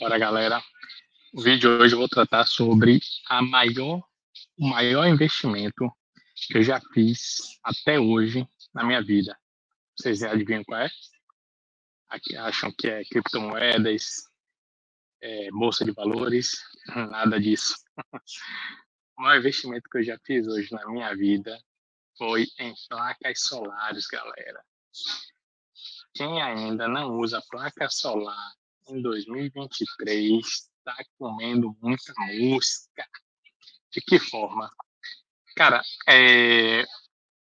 Bora, galera. O vídeo de hoje eu vou tratar sobre a maior, o maior investimento que eu já fiz até hoje na minha vida. Vocês adivinham qual é? Acham que é criptomoedas, é, bolsa de valores? Nada disso. o maior investimento que eu já fiz hoje na minha vida foi em placas solares, galera. Quem ainda não usa placa solar em 2023 está comendo muita mosca. De que forma? Cara, é,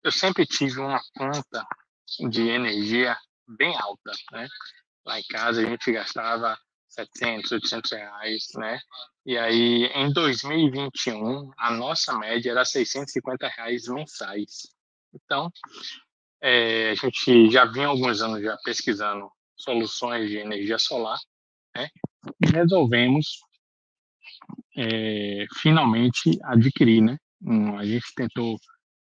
eu sempre tive uma conta de energia bem alta, né? Lá em casa a gente gastava 700, 800 reais, né? E aí, em 2021, a nossa média era 650 reais mensais. Então, é, a gente já vinha alguns anos já pesquisando soluções de energia solar, né? E resolvemos é, finalmente adquirir, né? Um, a gente tentou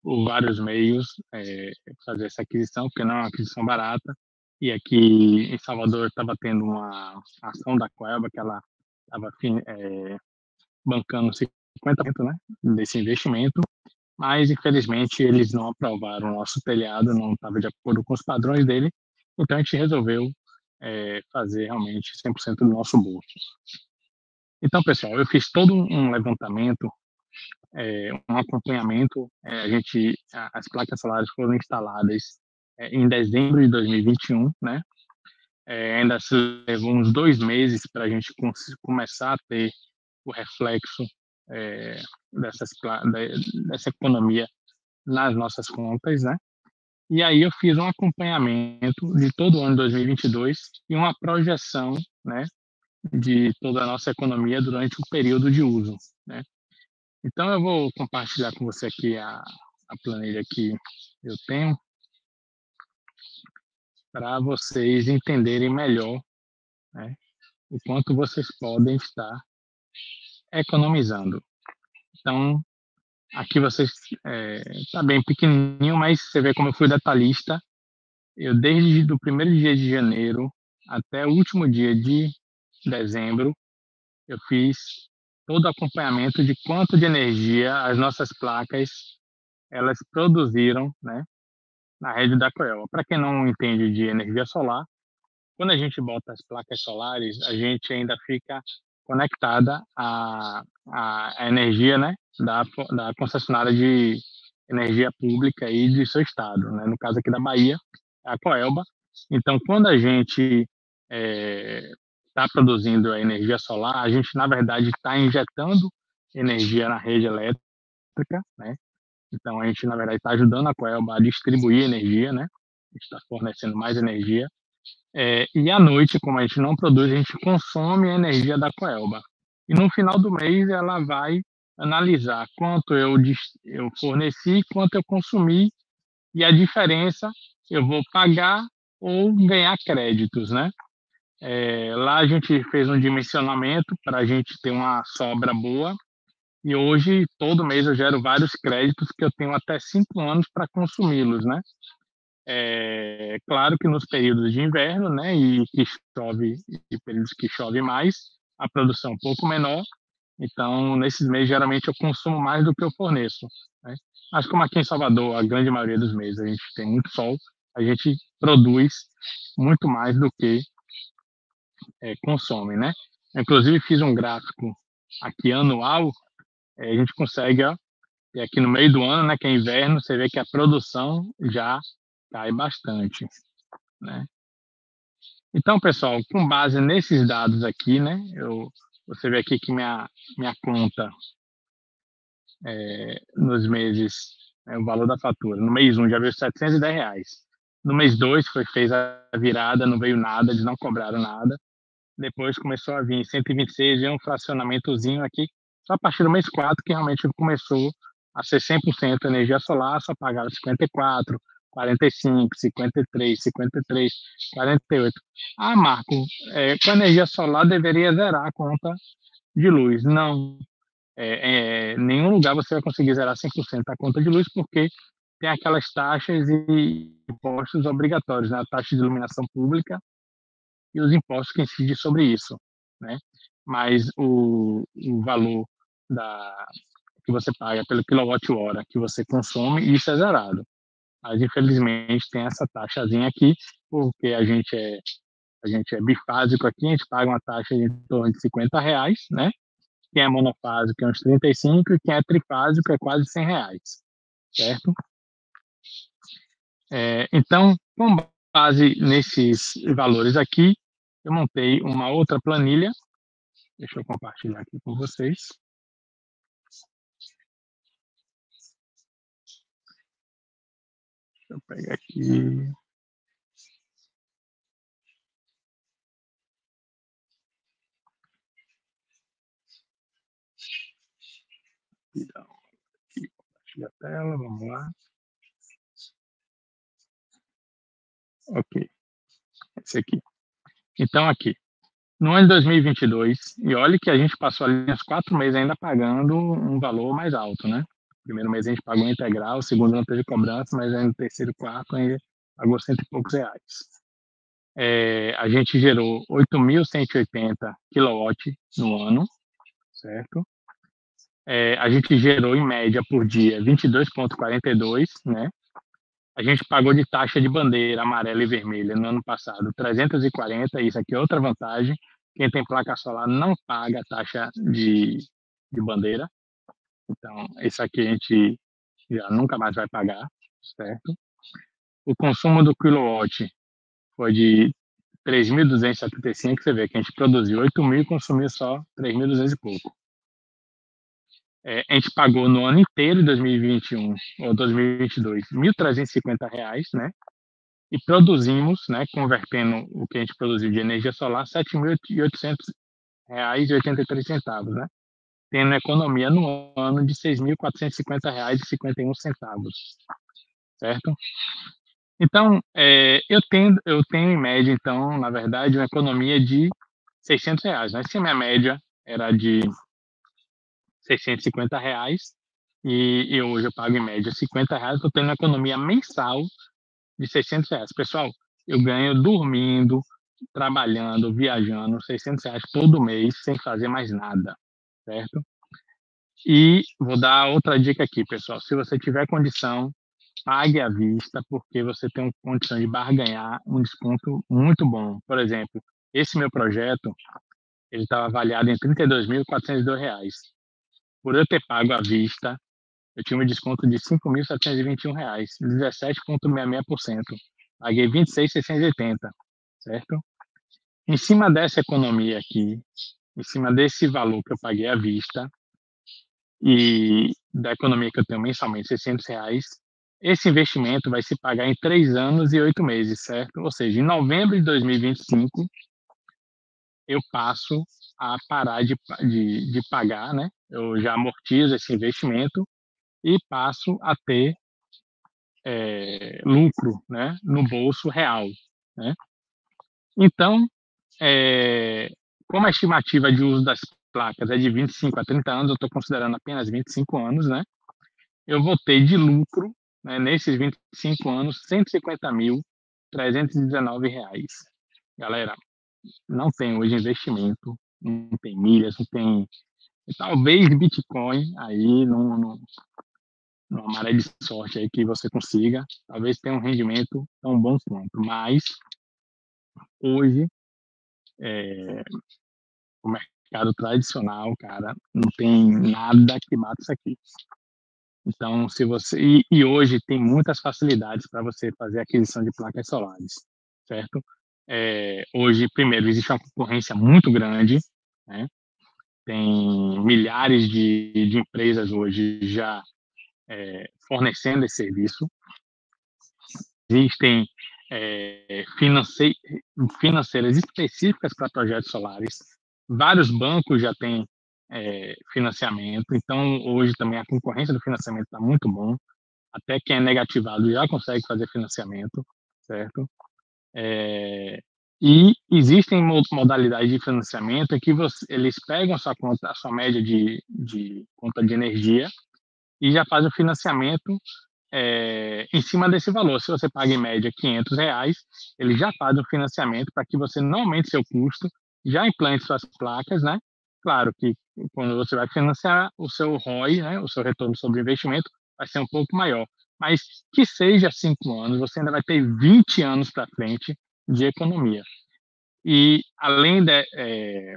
por vários meios é, fazer essa aquisição, porque não é uma aquisição barata. E aqui em Salvador estava tendo uma ação da Coelba que ela estava é, bancando 50% né, desse investimento, mas infelizmente eles não aprovaram o nosso telhado, não estava de acordo com os padrões dele, então a gente resolveu é, fazer realmente 100% do nosso bolso. Então, pessoal, eu fiz todo um levantamento, é, um acompanhamento. É, a gente, as placas solares foram instaladas em dezembro de 2021, né? Ainda se levou uns dois meses para a gente começar a ter o reflexo dessas, dessa economia nas nossas contas, né? E aí eu fiz um acompanhamento de todo o ano de 2022 e uma projeção, né, de toda a nossa economia durante o período de uso, né? Então eu vou compartilhar com você aqui a, a planilha que eu tenho para vocês entenderem melhor, né, o quanto vocês podem estar economizando. Então, Aqui vocês é, bem pequenininho, mas você vê como eu fui detalhista. Eu desde o primeiro dia de janeiro até o último dia de dezembro, eu fiz todo o acompanhamento de quanto de energia as nossas placas elas produziram, né, na rede da Coelba. Para quem não entende de energia solar, quando a gente bota as placas solares, a gente ainda fica conectada à, à energia né, da, da concessionária de energia pública aí de seu estado, né? no caso aqui da Bahia, a Coelba. Então, quando a gente está é, produzindo a energia solar, a gente, na verdade, está injetando energia na rede elétrica, né? Então, a gente, na verdade, está ajudando a Coelba a distribuir energia, né? A gente está fornecendo mais energia é, e à noite, como a gente não produz, a gente consome a energia da Coelba. E no final do mês ela vai analisar quanto eu, eu forneci, quanto eu consumi e a diferença eu vou pagar ou ganhar créditos, né? É, lá a gente fez um dimensionamento para a gente ter uma sobra boa e hoje todo mês eu gero vários créditos que eu tenho até cinco anos para consumi-los, né? É claro que nos períodos de inverno, né, e que chove, e períodos que chove mais, a produção um pouco menor. Então, nesses meses, geralmente eu consumo mais do que eu forneço. Né? Mas como aqui em Salvador, a grande maioria dos meses a gente tem muito sol, a gente produz muito mais do que é, consome, né? Inclusive fiz um gráfico aqui anual, é, a gente consegue, ó, e aqui no meio do ano, né, que é inverno, você vê que a produção já cai bastante, né? Então, pessoal, com base nesses dados aqui, né, eu, você vê aqui que minha, minha conta é, nos meses, é, o valor da fatura, no mês 1 um já veio 710 reais. No mês 2 foi fez a virada, não veio nada, eles não cobraram nada. Depois começou a vir 126 e um fracionamentozinho aqui, só a partir do mês 4 que realmente começou a ser 100% energia solar, só pagaram 54, 45, 53, 53, 48. Ah, Marco, é, com energia solar deveria zerar a conta de luz. Não. É, é, nenhum lugar você vai conseguir zerar 100% a conta de luz, porque tem aquelas taxas e impostos obrigatórios, né? a taxa de iluminação pública e os impostos que incidem sobre isso. né? Mas o, o valor da, que você paga pelo quilowatt-hora que você consome, isso é zerado. Mas, infelizmente, tem essa taxazinha aqui, porque a gente é, a gente é bifásico aqui, a gente paga uma taxa de em torno de 50 reais, né? Quem é monofásico é uns 35 e quem é trifásico é quase 100 reais, certo? É, então, com base nesses valores aqui, eu montei uma outra planilha. Deixa eu compartilhar aqui com vocês. Deixa eu pegar aqui. Aqui, compartilhar a tela, vamos lá. Ok, esse aqui. Então, aqui, no ano de 2022, e olha que a gente passou ali uns quatro meses ainda pagando um valor mais alto, né? Primeiro mês a gente pagou integral, segundo não teve cobrança, mas aí no terceiro quarto a gente pagou cento e poucos reais. É, a gente gerou 8.180 kW no ano, certo? É, a gente gerou em média por dia 22,42, né? A gente pagou de taxa de bandeira amarela e vermelha no ano passado 340, isso aqui é outra vantagem. Quem tem placa solar não paga taxa de, de bandeira. Então, isso aqui a gente já nunca mais vai pagar, certo? O consumo do kilowatt foi de 3.275, você vê que a gente produziu 8.000 e consumiu só 3.200 e pouco. É, a gente pagou no ano inteiro de 2021 ou 2022 R$ 1.350, né? E produzimos, né, convertendo o que a gente produziu de energia solar, R$ 7.800,83, né? Tendo economia no ano de R$ 6.450,51, certo? Então, é, eu, tenho, eu tenho em média, então, na verdade, uma economia de 600 reais, né? Se minha média era de 650 reais e, e hoje eu pago em média 50 reais, estou tendo uma economia mensal de 600 reais. Pessoal, eu ganho dormindo, trabalhando, viajando, 600 reais todo mês, sem fazer mais nada, certo? E vou dar outra dica aqui, pessoal. Se você tiver condição, pague à vista, porque você tem condição de barganhar um desconto muito bom. Por exemplo, esse meu projeto, ele estava avaliado em R$ 32.402 por eu ter pago à vista, eu tinha um desconto de R$ 5.721, 17,66%. Paguei R$ 26.680, certo? Em cima dessa economia aqui, em cima desse valor que eu paguei à vista e da economia que eu tenho mensalmente, 600 reais, esse investimento vai se pagar em três anos e oito meses, certo? Ou seja, em novembro de 2025, eu passo a parar de, de, de pagar, né? Eu já amortizo esse investimento e passo a ter é, lucro, né? No bolso real, né? Então, é, como a estimativa de uso das placas é de 25 a 30 anos, eu estou considerando apenas 25 anos, né? Eu vou ter de lucro, né, nesses 25 anos, 150.319 reais. Galera, não tem hoje investimento não tem milhas, não tem. Talvez Bitcoin aí, num, num, numa maré de sorte aí que você consiga, talvez tenha um rendimento tão bom quanto. Mas hoje é, o mercado tradicional, cara, não tem nada que bata isso aqui. Então, se você e, e hoje tem muitas facilidades para você fazer aquisição de placas solares, certo? É, hoje, primeiro, existe uma concorrência muito grande, né? tem milhares de, de empresas hoje já é, fornecendo esse serviço. Existem é, finance, financeiras específicas para projetos solares. Vários bancos já têm é, financiamento, então hoje também a concorrência do financiamento está muito bom. Até quem é negativado já consegue fazer financiamento, certo? É, e existem modalidades de financiamento que você, eles pegam a sua conta, a sua média de, de conta de energia e já fazem o financiamento é, em cima desse valor. Se você paga em média 500 reais, eles já fazem o financiamento para que você não aumente seu custo já implante suas placas, né? Claro que quando você vai financiar, o seu ROI, né, o seu retorno sobre investimento, vai ser um pouco maior. Mas que seja cinco anos, você ainda vai ter 20 anos para frente de economia. E além de, é,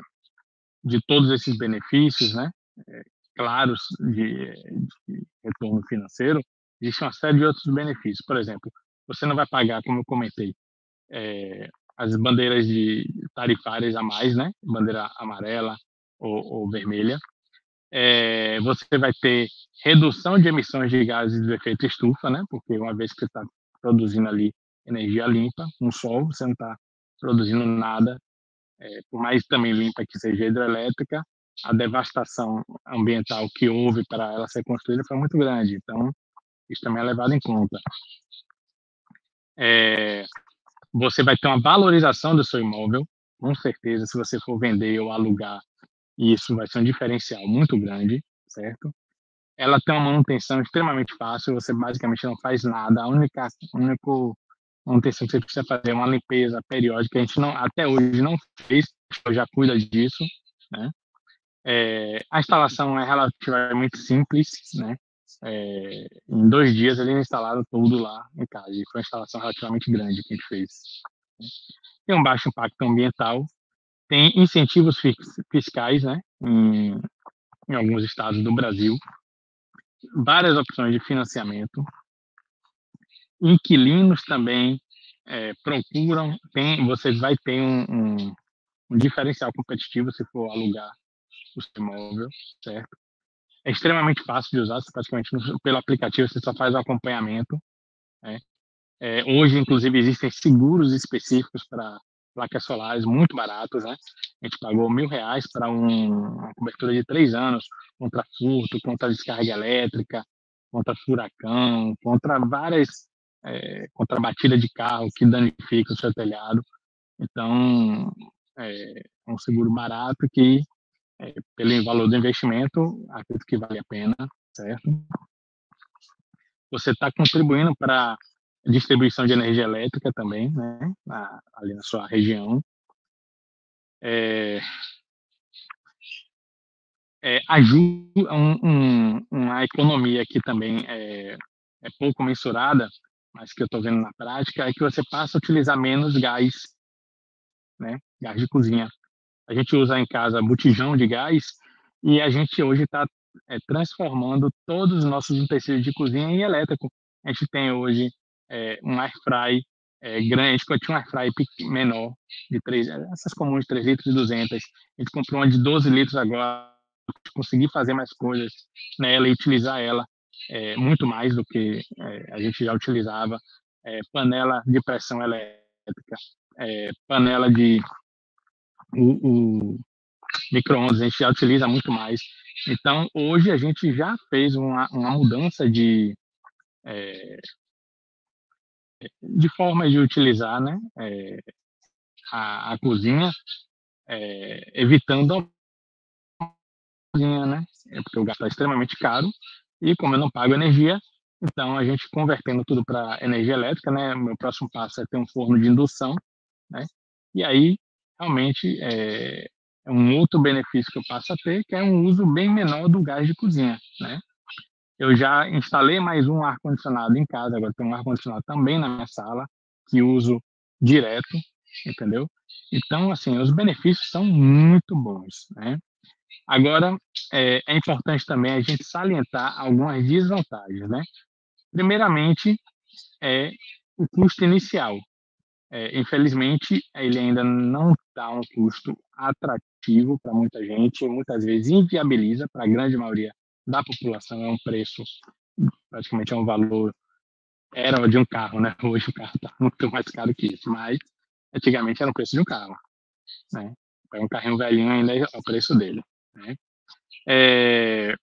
de todos esses benefícios, né, é, claros de, de, retorno financeiro, existe uma série de outros benefícios. Por exemplo, você não vai pagar, como eu comentei, é, as bandeiras de tarifárias a mais, né, bandeira amarela ou, ou vermelha. É, você vai ter redução de emissões de gases de efeito estufa, né, porque uma vez que você está produzindo ali energia limpa, um sol, você não está produzindo nada, é, por mais também limpa que seja hidrelétrica, a devastação ambiental que houve para ela ser construída foi muito grande. Então, isso também é levado em conta. É, você vai ter uma valorização do seu imóvel, com certeza, se você for vender ou alugar, isso vai ser um diferencial muito grande, certo? Ela tem uma manutenção extremamente fácil, você basicamente não faz nada, a única, a única manutenção que você precisa fazer é uma limpeza periódica, a gente não, até hoje não fez, já cuida disso, né? É, a instalação é relativamente simples, né? É, em dois dias eles instalaram tudo lá em casa. E foi uma instalação relativamente grande que a gente fez. Tem um baixo impacto ambiental, tem incentivos fiscais né, em, em alguns estados do Brasil, várias opções de financiamento, inquilinos também é, procuram, tem, você vai ter um, um, um diferencial competitivo se for alugar o seu imóvel, certo? É extremamente fácil de usar, praticamente pelo aplicativo você só faz o acompanhamento. Né? É, hoje, inclusive, existem seguros específicos para placas solares muito baratos, né? A gente pagou mil reais para um, uma cobertura de três anos contra furto, contra descarga elétrica, contra furacão, contra várias, é, contra batida de carro que danifica o seu telhado. Então, é, é um seguro barato que é, pelo valor do investimento, acredito que vale a pena, certo? Você está contribuindo para a distribuição de energia elétrica também, né? Na, ali na sua região. É, é, ajuda um, um, uma economia que também é, é pouco mensurada, mas que eu estou vendo na prática, é que você passa a utilizar menos gás, né? Gás de cozinha a gente usa em casa botijão de gás e a gente hoje está é, transformando todos os nossos utensílios de cozinha em elétrico. A gente tem hoje é, um air fry é, grande, a gente tinha um air fry menor, de 3, essas comuns de 3 litros e 200. A gente comprou uma de 12 litros agora, conseguir fazer mais coisas nela e utilizar ela é, muito mais do que é, a gente já utilizava. É, panela de pressão elétrica, é, panela de o, o micro-ondas a gente já utiliza muito mais. Então, hoje a gente já fez uma, uma mudança de, é, de forma de utilizar né, é, a, a, cozinha, é, evitando a cozinha, né? É porque o gasto é extremamente caro e como eu não pago energia, então a gente convertendo tudo para energia elétrica, né? Meu próximo passo é ter um forno de indução, né? E aí realmente é, é um outro benefício que eu passo a ter, que é um uso bem menor do gás de cozinha, né? Eu já instalei mais um ar-condicionado em casa, agora tem um ar-condicionado também na minha sala, que uso direto, entendeu? Então, assim, os benefícios são muito bons, né? Agora, é, é importante também a gente salientar algumas desvantagens, né? Primeiramente, é o custo inicial, é, infelizmente, ele ainda não dá um custo atrativo para muita gente, muitas vezes inviabiliza para a grande maioria da população. É um preço, praticamente é um valor, era de um carro, né? Hoje o carro está muito mais caro que isso, mas antigamente era o preço de um carro. Né? É um carrinho velhinho ainda é o preço dele. Né? É,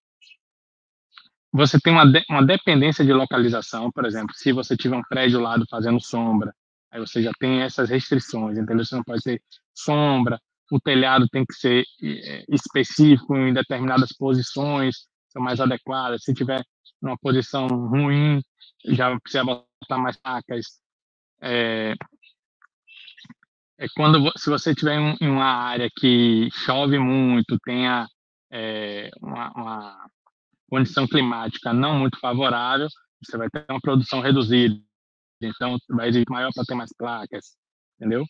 você tem uma, de, uma dependência de localização, por exemplo, se você tiver um prédio ao lado fazendo sombra, Aí você já tem essas restrições, entendeu? Você não pode ter sombra, o telhado tem que ser é, específico em determinadas posições, são mais adequadas. Se tiver numa posição ruim, já precisa botar mais placas. É, é quando se você tiver em uma área que chove muito, tenha é, uma, uma, condição climática não muito favorável, você vai ter uma produção reduzida. Então, vai exigir maior para ter mais placas, entendeu?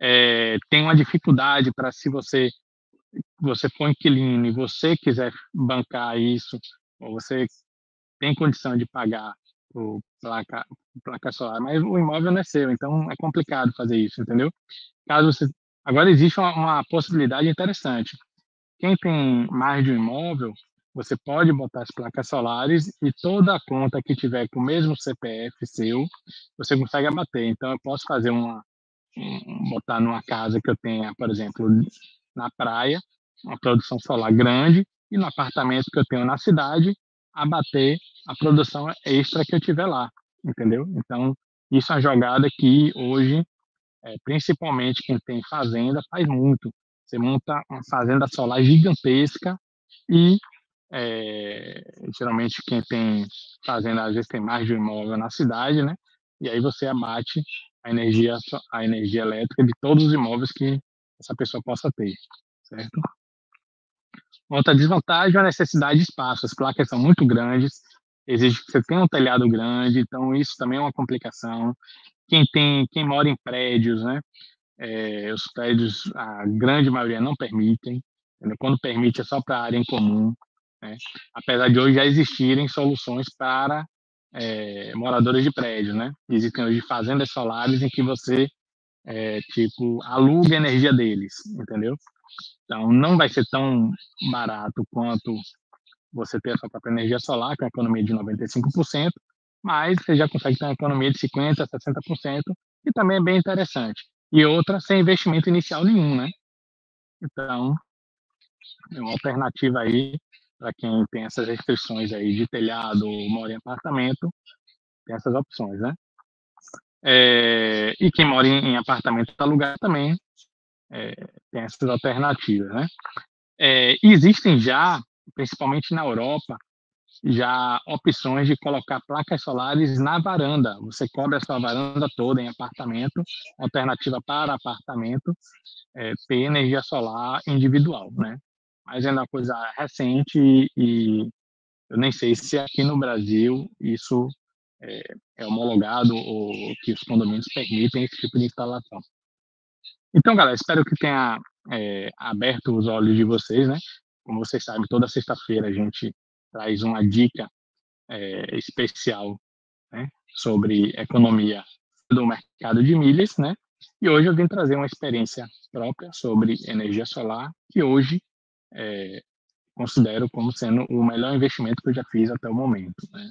É, tem uma dificuldade para se você você for inquilino e você quiser bancar isso, ou você tem condição de pagar o placa, placa solar, mas o imóvel não é seu, então é complicado fazer isso, entendeu? Caso você... Agora existe uma, uma possibilidade interessante. Quem tem mais de um imóvel, você pode botar as placas solares e toda a conta que tiver com o mesmo CPF seu, você consegue abater. Então, eu posso fazer uma, botar numa casa que eu tenha, por exemplo, na praia, uma produção solar grande, e no apartamento que eu tenho na cidade, abater a produção extra que eu tiver lá, entendeu? Então, isso é uma jogada que hoje, é, principalmente quem tem fazenda, faz muito. Você monta uma fazenda solar gigantesca e é, geralmente quem tem fazenda às vezes tem mais de um imóvel na cidade, né? E aí você abate a energia a energia elétrica de todos os imóveis que essa pessoa possa ter, certo? Outra desvantagem é a necessidade de espaço. As placas são muito grandes, exige que você tenha um telhado grande, então isso também é uma complicação. Quem tem, quem mora em prédios, né? É, os prédios, a grande maioria não permitem. Quando permite é só para área em comum. Né? Apesar de hoje já existirem soluções para é, moradores de prédio, né? Existem hoje fazendas solares em que você é, tipo aluga a energia deles, entendeu? Então, não vai ser tão barato quanto você ter a sua própria energia solar, com a economia de 95%, mas você já consegue ter uma economia de 50%, 60%, e também é bem interessante. E outra, sem investimento inicial nenhum, né? Então, é uma alternativa aí para quem tem essas restrições aí de telhado ou mora em apartamento, tem essas opções, né? É, e quem mora em, em apartamento alugado também é, tem essas alternativas, né? É, existem já, principalmente na Europa, já opções de colocar placas solares na varanda. Você cobre a sua varanda toda em apartamento, alternativa para apartamento, é, ter energia solar individual, né? Mas é uma coisa recente e eu nem sei se aqui no Brasil isso é, é homologado ou que os condomínios permitem esse tipo de instalação. Então, galera, espero que tenha é, aberto os olhos de vocês, né? Como vocês sabem, toda sexta-feira a gente traz uma dica é, especial né, sobre economia do mercado de milhas, né? E hoje eu vim trazer uma experiência própria sobre energia solar, que hoje é, considero como sendo o melhor investimento que eu já fiz até o momento. Né?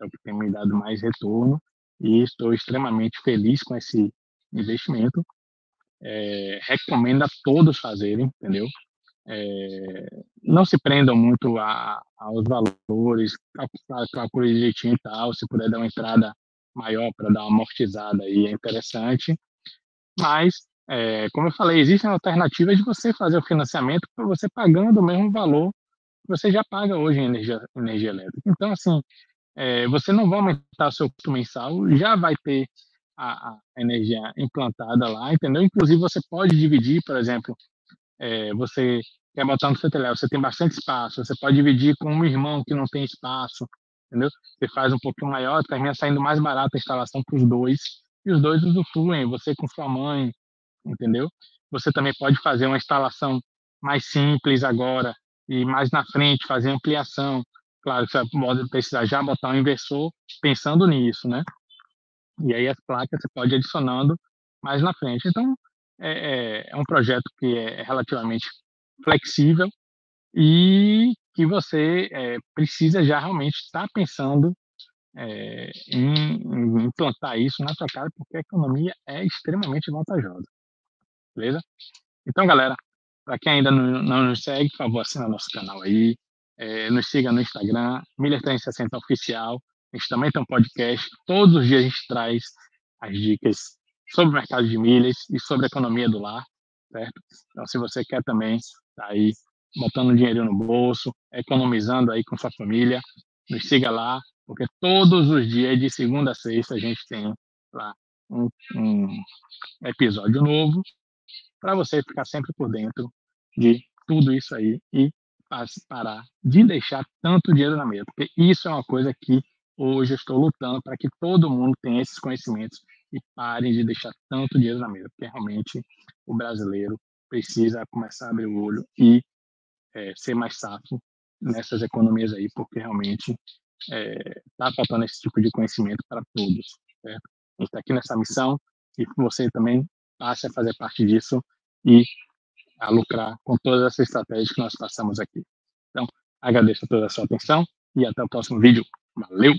É o que tem me dado mais retorno e estou extremamente feliz com esse investimento é, recomendo a todos fazerem, entendeu? É, não se prendam muito a, aos valores, calcule direitinho e tal, se puder dar uma entrada maior para dar uma amortizada aí é interessante, mas, é, como eu falei, existem alternativas de você fazer o financiamento para você pagando o mesmo valor que você já paga hoje em energia, energia elétrica. Então, assim, é, você não vai aumentar o seu custo mensal, já vai ter a, a, energia implantada lá, entendeu? Inclusive, você pode dividir, por exemplo, é, você quer botar no seu telhado, você tem bastante espaço, você pode dividir com um irmão que não tem espaço, entendeu? Você faz um pouquinho maior, termina saindo mais barata a instalação para os dois, e os dois usufruem, você com sua mãe, entendeu? Você também pode fazer uma instalação mais simples agora, e mais na frente fazer ampliação. Claro, você pode precisar já botar um inversor pensando nisso, né? E aí as placas você pode ir adicionando mais na frente. Então, é, é, é um projeto que é relativamente flexível e que você é, precisa já realmente estar pensando é, em, em, implantar isso na sua casa, porque a economia é extremamente vantajosa. Beleza? Então, galera, para quem ainda não, não, nos segue, por favor, assina nosso canal aí. É, nos siga no Instagram, Milha360 Oficial. A gente também tem um podcast. Todos os dias a gente traz as dicas sobre o mercado de milhas e sobre a economia do lar, certo? Então, se você quer também tá aí botando dinheiro no bolso, economizando aí com sua família, nos siga lá, porque todos os dias, de segunda a sexta, a gente tem lá um, um episódio novo para você ficar sempre por dentro de tudo isso aí e parar de deixar tanto dinheiro na mesa, porque isso é uma coisa que hoje eu estou lutando para que todo mundo tenha esses conhecimentos e parem de deixar tanto dinheiro na mesa, porque realmente o brasileiro precisa começar a abrir o olho e é, ser mais safo nessas economias aí, porque realmente está é, tá faltando esse tipo de conhecimento para todos. Certo? A gente está aqui nessa missão e você também passe a fazer parte disso e a lucrar com todas essas estratégias que nós passamos aqui. Então, agradeço a toda a sua atenção e até o próximo vídeo. Valeu!